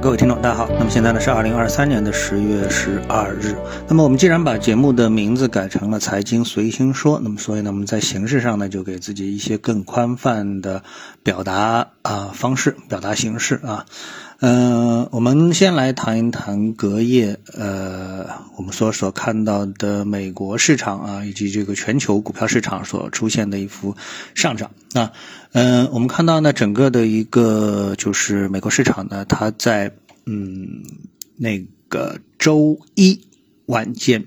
各位听众，大家好。那么现在呢是二零二三年的十月十二日。那么我们既然把节目的名字改成了“财经随心说”，那么所以呢我们在形式上呢就给自己一些更宽泛的表达啊方式、表达形式啊。嗯，我们先来谈一谈隔夜呃我们所所看到的美国市场啊以及这个全球股票市场所出现的一幅上涨啊。嗯，我们看到呢整个的一个就是美国市场呢，它在嗯那个周一晚间。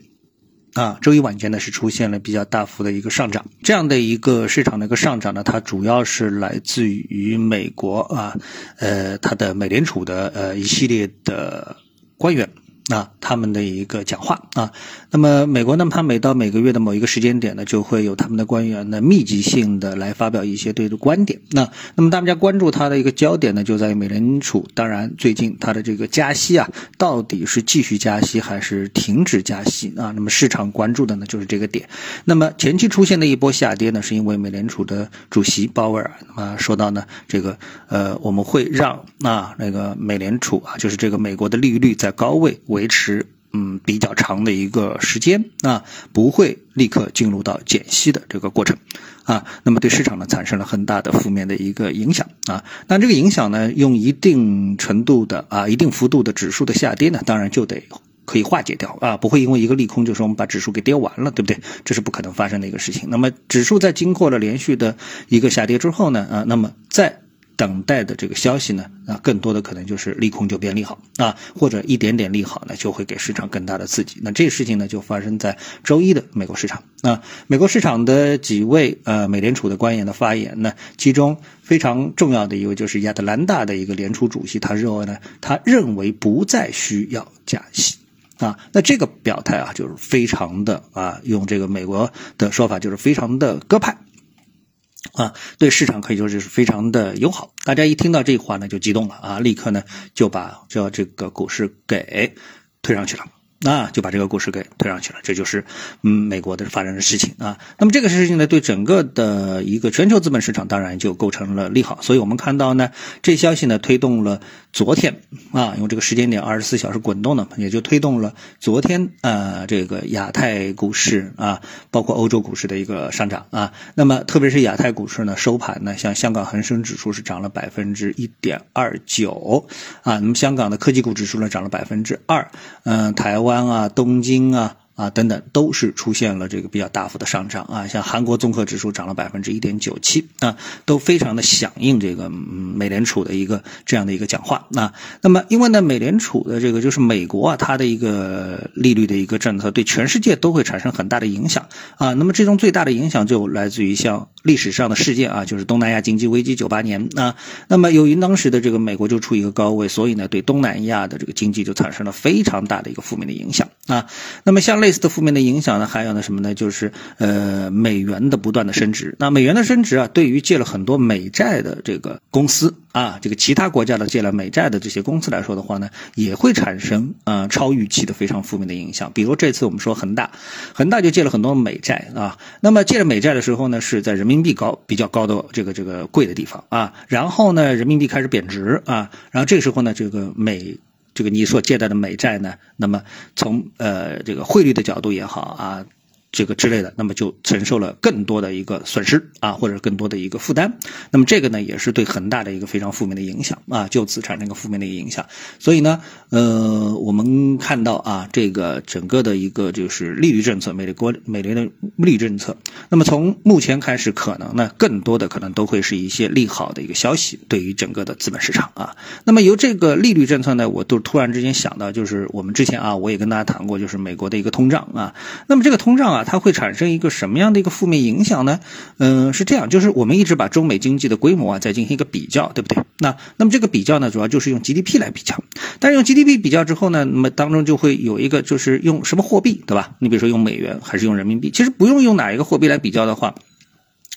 啊，周一晚间呢是出现了比较大幅的一个上涨，这样的一个市场的一个上涨呢，它主要是来自于美国啊，呃，它的美联储的呃一系列的官员。啊，他们的一个讲话啊，那么美国呢，它每到每个月的某一个时间点呢，就会有他们的官员呢密集性的来发表一些对的观点。那那么大家关注它的一个焦点呢，就在于美联储。当然，最近它的这个加息啊，到底是继续加息还是停止加息啊？那么市场关注的呢就是这个点。那么前期出现的一波下跌呢，是因为美联储的主席鲍威尔啊说到呢，这个呃我们会让啊那个美联储啊，就是这个美国的利率在高位维。维持嗯比较长的一个时间啊，不会立刻进入到减息的这个过程啊，那么对市场呢产生了很大的负面的一个影响啊。那这个影响呢，用一定程度的啊一定幅度的指数的下跌呢，当然就得可以化解掉啊，不会因为一个利空就说我们把指数给跌完了，对不对？这是不可能发生的一个事情。那么指数在经过了连续的一个下跌之后呢啊，那么在等待的这个消息呢，啊，更多的可能就是利空就变利好啊，或者一点点利好呢，就会给市场更大的刺激。那这事情呢，就发生在周一的美国市场啊。美国市场的几位呃美联储的官员的发言呢，其中非常重要的一位就是亚特兰大的一个联储主席，他认为呢，他认为不再需要加息啊。那这个表态啊，就是非常的啊，用这个美国的说法，就是非常的鸽派。啊，对市场可以说是非常的友好。大家一听到这话呢，就激动了啊，立刻呢就把这这个股市给推上去了。那就把这个故事给推上去了，这就是嗯美国的发生的事情啊。那么这个事情呢，对整个的一个全球资本市场当然就构成了利好。所以我们看到呢，这消息呢推动了昨天啊，用这个时间点二十四小时滚动的，也就推动了昨天呃这个亚太股市啊，包括欧洲股市的一个上涨啊。那么特别是亚太股市呢，收盘呢，像香港恒生指数是涨了百分之一点二九啊，那么香港的科技股指数呢涨了百分之二，嗯，台湾。关啊，东京啊。啊，等等，都是出现了这个比较大幅的上涨啊，像韩国综合指数涨了百分之一点九七啊，都非常的响应这个美联储的一个这样的一个讲话啊。那么，因为呢，美联储的这个就是美国啊，它的一个利率的一个政策，对全世界都会产生很大的影响啊。那么，这种最大的影响就来自于像历史上的事件啊，就是东南亚经济危机九八年啊。那么，由于当时的这个美国就处于一个高位，所以呢，对东南亚的这个经济就产生了非常大的一个负面的影响啊。那么，像类似的负面的影响呢，还有呢什么呢？就是呃美元的不断的升值。那美元的升值啊，对于借了很多美债的这个公司啊，这个其他国家的借了美债的这些公司来说的话呢，也会产生呃超预期的非常负面的影响。比如这次我们说恒大，恒大就借了很多美债啊。那么借了美债的时候呢，是在人民币高比较高的这个这个贵的地方啊。然后呢，人民币开始贬值啊。然后这个时候呢，这个美。这个你所借贷的美债呢，那么从呃这个汇率的角度也好啊。这个之类的，那么就承受了更多的一个损失啊，或者更多的一个负担。那么这个呢，也是对恒大的一个非常负面的影响啊，就此产生一个负面的一个影响。所以呢，呃，我们看到啊，这个整个的一个就是利率政策，美国美联的利率政策。那么从目前开始，可能呢，更多的可能都会是一些利好的一个消息，对于整个的资本市场啊。那么由这个利率政策呢，我都突然之间想到，就是我们之前啊，我也跟大家谈过，就是美国的一个通胀啊。那么这个通胀啊。它会产生一个什么样的一个负面影响呢？嗯，是这样，就是我们一直把中美经济的规模啊再进行一个比较，对不对？那那么这个比较呢，主要就是用 GDP 来比较。但是用 GDP 比较之后呢，那么当中就会有一个就是用什么货币，对吧？你比如说用美元还是用人民币？其实不用用哪一个货币来比较的话，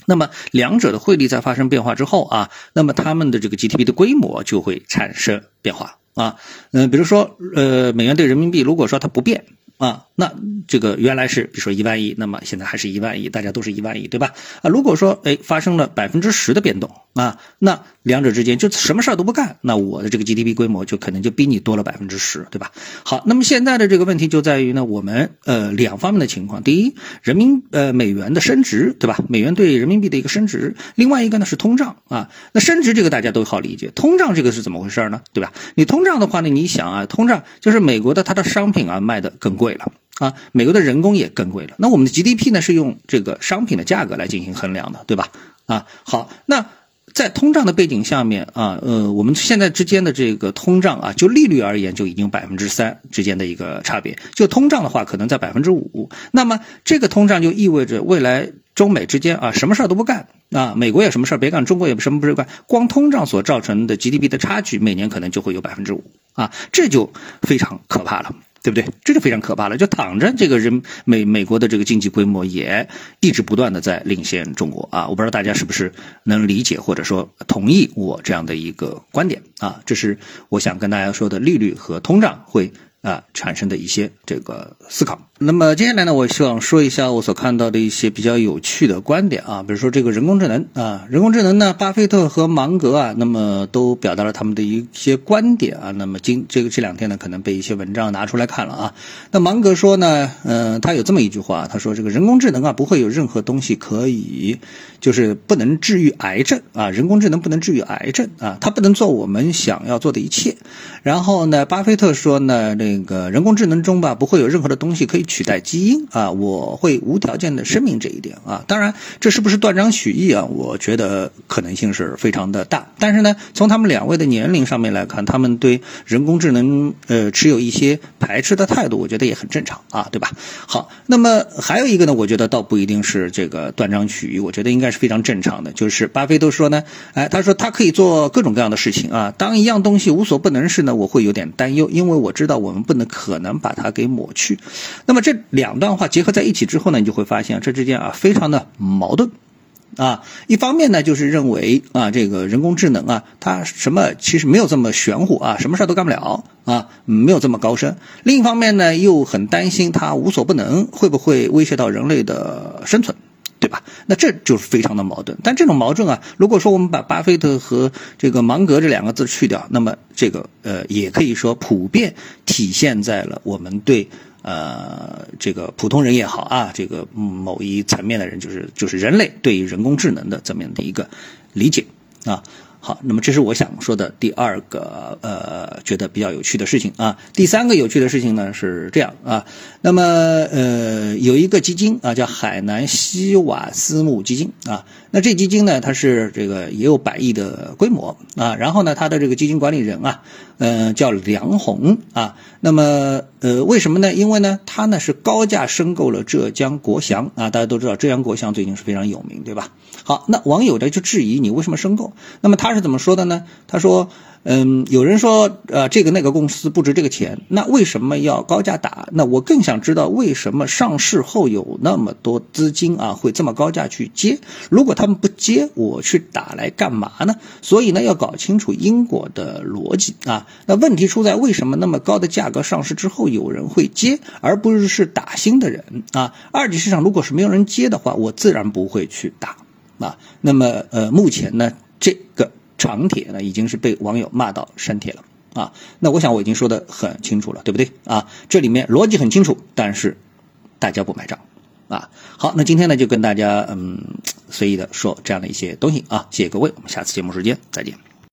那么两者的汇率在发生变化之后啊，那么他们的这个 GDP 的规模就会产生变化啊。嗯，比如说呃，美元对人民币如果说它不变。啊，那这个原来是比如说一万亿，那么现在还是一万亿，大家都是一万亿，对吧？啊，如果说哎发生了百分之十的变动啊，那两者之间就什么事儿都不干，那我的这个 GDP 规模就可能就比你多了百分之十，对吧？好，那么现在的这个问题就在于呢，我们呃两方面的情况，第一，人民呃美元的升值，对吧？美元对人民币的一个升值，另外一个呢是通胀啊，那升值这个大家都好理解，通胀这个是怎么回事呢？对吧？你通胀的话呢，你想啊，通胀就是美国的它的商品啊卖的更贵贵了。啊，美国的人工也更贵了。那我们的 GDP 呢，是用这个商品的价格来进行衡量的，对吧？啊，好，那在通胀的背景下面啊，呃，我们现在之间的这个通胀啊，就利率而言，就已经百分之三之间的一个差别。就通胀的话，可能在百分之五。那么这个通胀就意味着未来中美之间啊，什么事儿都不干啊，美国也什么事儿别干，中国也什么不是干，光通胀所造成的 GDP 的差距，每年可能就会有百分之五啊，这就非常可怕了。对不对？这就非常可怕了。就躺着，这个人美美国的这个经济规模也一直不断的在领先中国啊！我不知道大家是不是能理解或者说同意我这样的一个观点啊？这是我想跟大家说的，利率和通胀会。啊，产生的一些这个思考。那么接下来呢，我希望说一下我所看到的一些比较有趣的观点啊，比如说这个人工智能啊，人工智能呢，巴菲特和芒格啊，那么都表达了他们的一些观点啊。那么今这个这两天呢，可能被一些文章拿出来看了啊。那芒格说呢，嗯，他有这么一句话，他说这个人工智能啊，不会有任何东西可以，就是不能治愈癌症啊，人工智能不能治愈癌症啊，它不能做我们想要做的一切。然后呢，巴菲特说呢，这个人工智能中吧，不会有任何的东西可以取代基因啊！我会无条件的声明这一点啊！当然，这是不是断章取义啊？我觉得可能性是非常的大。但是呢，从他们两位的年龄上面来看，他们对人工智能呃持有一些排斥的态度，我觉得也很正常啊，对吧？好，那么还有一个呢，我觉得倒不一定是这个断章取义，我觉得应该是非常正常的。就是巴菲特说呢，哎，他说他可以做各种各样的事情啊。当一样东西无所不能时呢，我会有点担忧，因为我知道我们。不能可能把它给抹去，那那么这两段话结合在一起之后呢，你就会发现这之间啊非常的矛盾，啊，一方面呢就是认为啊这个人工智能啊它什么其实没有这么玄乎啊，什么事都干不了啊，没有这么高深；另一方面呢又很担心它无所不能，会不会威胁到人类的生存。对吧？那这就是非常的矛盾。但这种矛盾啊，如果说我们把巴菲特和这个芒格这两个字去掉，那么这个呃，也可以说普遍体现在了我们对呃这个普通人也好啊，这个某一层面的人，就是就是人类对于人工智能的这么样的一个理解啊。好，那么这是我想说的第二个呃，觉得比较有趣的事情啊。第三个有趣的事情呢是这样啊，那么呃，有一个基金啊，叫海南西瓦私募基金啊。那这基金呢，它是这个也有百亿的规模啊。然后呢，它的这个基金管理人啊，呃，叫梁红啊。那么呃，为什么呢？因为呢，他呢是高价申购了浙江国祥啊。大家都知道浙江国祥最近是非常有名，对吧？好，那网友呢就质疑你为什么申购？那么他是怎么说的呢？他说。嗯，有人说，呃，这个那个公司不值这个钱，那为什么要高价打？那我更想知道，为什么上市后有那么多资金啊，会这么高价去接？如果他们不接，我去打来干嘛呢？所以呢，要搞清楚因果的逻辑啊。那问题出在为什么那么高的价格上市之后有人会接，而不是是打新的人啊？二级市场如果是没有人接的话，我自然不会去打啊。那么，呃，目前呢，这个。长帖呢，已经是被网友骂到删帖了啊！那我想我已经说的很清楚了，对不对啊？这里面逻辑很清楚，但是大家不买账啊！好，那今天呢就跟大家嗯随意的说这样的一些东西啊，谢谢各位，我们下次节目时间再见。